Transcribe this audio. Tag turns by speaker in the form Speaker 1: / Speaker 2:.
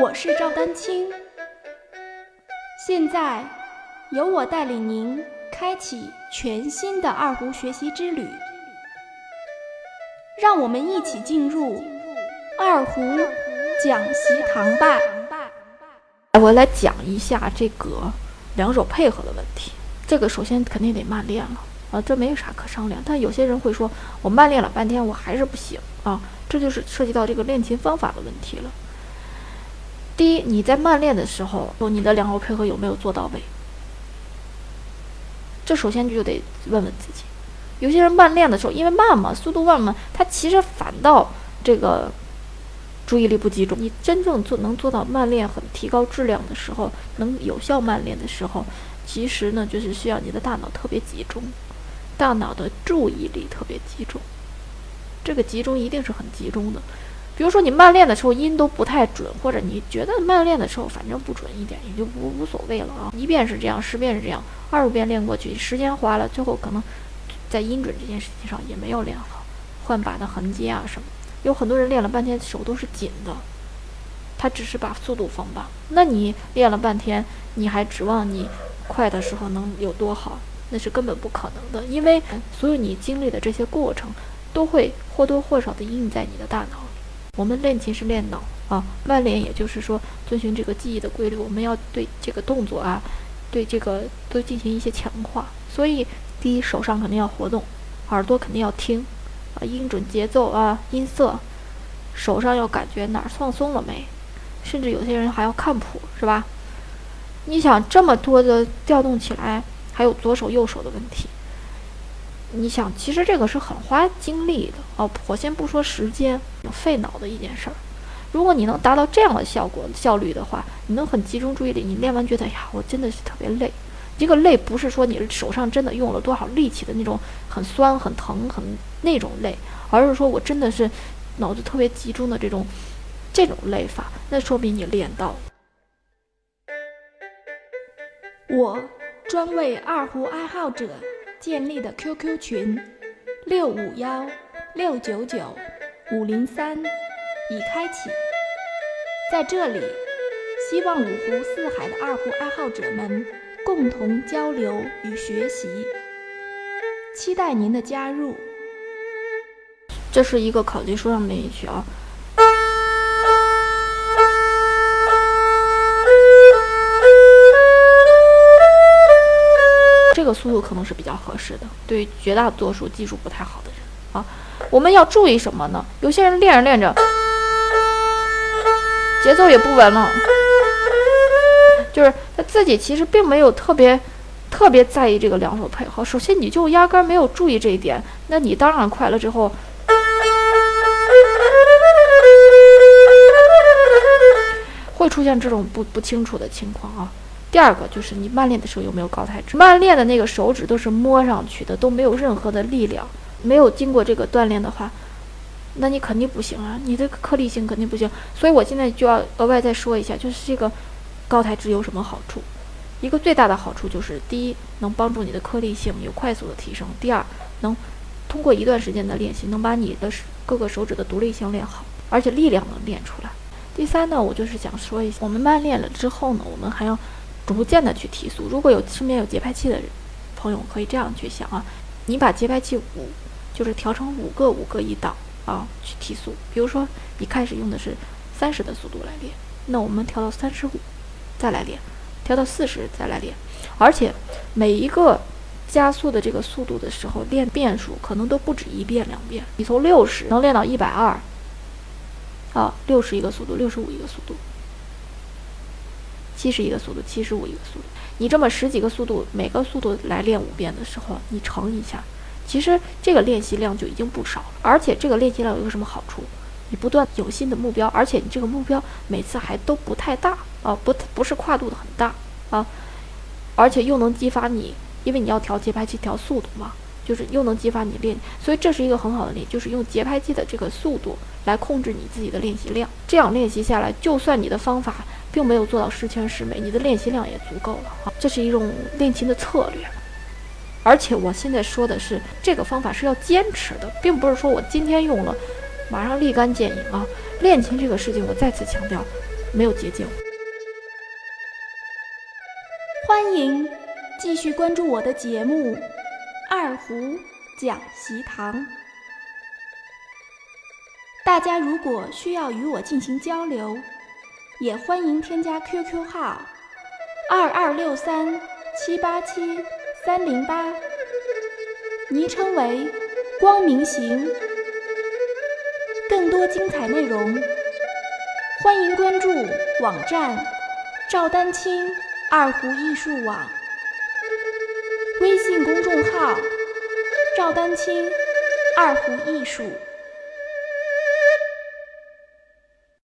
Speaker 1: 我是赵丹青，现在由我带领您开启全新的二胡学习之旅，让我们一起进入二胡讲习堂吧。
Speaker 2: 我来讲一下这个两手配合的问题。这个首先肯定得慢练了啊，这没有啥可商量。但有些人会说，我慢练了半天，我还是不行啊，这就是涉及到这个练琴方法的问题了。第一，你在慢练的时候，你的两个配合有没有做到位？这首先就得问问自己。有些人慢练的时候，因为慢嘛，速度慢嘛，他其实反倒这个注意力不集中。你真正做能做到慢练很提高质量的时候，能有效慢练的时候，其实呢，就是需要你的大脑特别集中，大脑的注意力特别集中。这个集中一定是很集中的。比如说你慢练的时候音都不太准，或者你觉得慢练的时候反正不准一点，也就无无所谓了啊。一遍是这样，十遍是这样，二十遍练过去，时间花了，最后可能在音准这件事情上也没有练好，换把的痕迹啊什么。有很多人练了半天手都是紧的，他只是把速度放慢。那你练了半天，你还指望你快的时候能有多好？那是根本不可能的，因为所有你经历的这些过程，都会或多或少的印在你的大脑。我们练琴是练脑啊，慢练也就是说遵循这个记忆的规律，我们要对这个动作啊，对这个都进行一些强化。所以，第一手上肯定要活动，耳朵肯定要听啊，音准、节奏啊、音色，手上要感觉哪儿放松了没，甚至有些人还要看谱，是吧？你想这么多的调动起来，还有左手右手的问题。你想，其实这个是很花精力的哦。我先不说时间，费脑的一件事儿。如果你能达到这样的效果、效率的话，你能很集中注意力，你练完觉得呀，我真的是特别累。这个累不是说你手上真的用了多少力气的那种很酸、很疼、很那种累，而是说我真的是脑子特别集中的这种这种累法，那说明你练到。
Speaker 1: 我专为二胡爱好者。建立的 QQ 群六五幺六九九五零三已开启，在这里，希望五湖四海的二胡爱好者们共同交流与学习，期待您的加入。
Speaker 2: 这是一个考级书上面一句啊。这个速度可能是比较合适的，对于绝大多数技术不太好的人啊，我们要注意什么呢？有些人练着练着，节奏也不稳了，就是他自己其实并没有特别特别在意这个两手配合。首先，你就压根没有注意这一点，那你当然快了之后，会出现这种不不清楚的情况啊。第二个就是你慢练的时候有没有高抬指？慢练的那个手指都是摸上去的，都没有任何的力量，没有经过这个锻炼的话，那你肯定不行啊，你的颗粒性肯定不行。所以我现在就要额外再说一下，就是这个高抬指有什么好处？一个最大的好处就是，第一能帮助你的颗粒性有快速的提升；第二，能通过一段时间的练习，能把你的各个手指的独立性练好，而且力量能练出来。第三呢，我就是想说一下，我们慢练了之后呢，我们还要。逐渐的去提速。如果有身边有节拍器的朋友，可以这样去想啊，你把节拍器五，就是调成五个五个一档啊，去提速。比如说你开始用的是三十的速度来练，那我们调到三十五，再来练，调到四十再来练。而且每一个加速的这个速度的时候，练变数可能都不止一遍两遍。你从六十能练到一百二，啊，六十一个速度，六十五一个速度。七十一个速度，七十五一个速度，你这么十几个速度，每个速度来练五遍的时候，你乘一下，其实这个练习量就已经不少了。而且这个练习量有一个什么好处？你不断有新的目标，而且你这个目标每次还都不太大啊，不不是跨度的很大啊，而且又能激发你，因为你要调节拍器调速度嘛，就是又能激发你练，所以这是一个很好的练，就是用节拍器的这个速度来控制你自己的练习量。这样练习下来，就算你的方法。并没有做到十全十美，你的练习量也足够了啊！这是一种练琴的策略，而且我现在说的是这个方法是要坚持的，并不是说我今天用了，马上立竿见影啊！练琴这个事情，我再次强调，没有捷径。
Speaker 1: 欢迎继续关注我的节目《二胡讲习堂》。大家如果需要与我进行交流，也欢迎添加 QQ 号二二六三七八七三零八，昵称为“光明行”。更多精彩内容，欢迎关注网站赵丹青二胡艺术网，微信公众号赵丹青二胡艺术。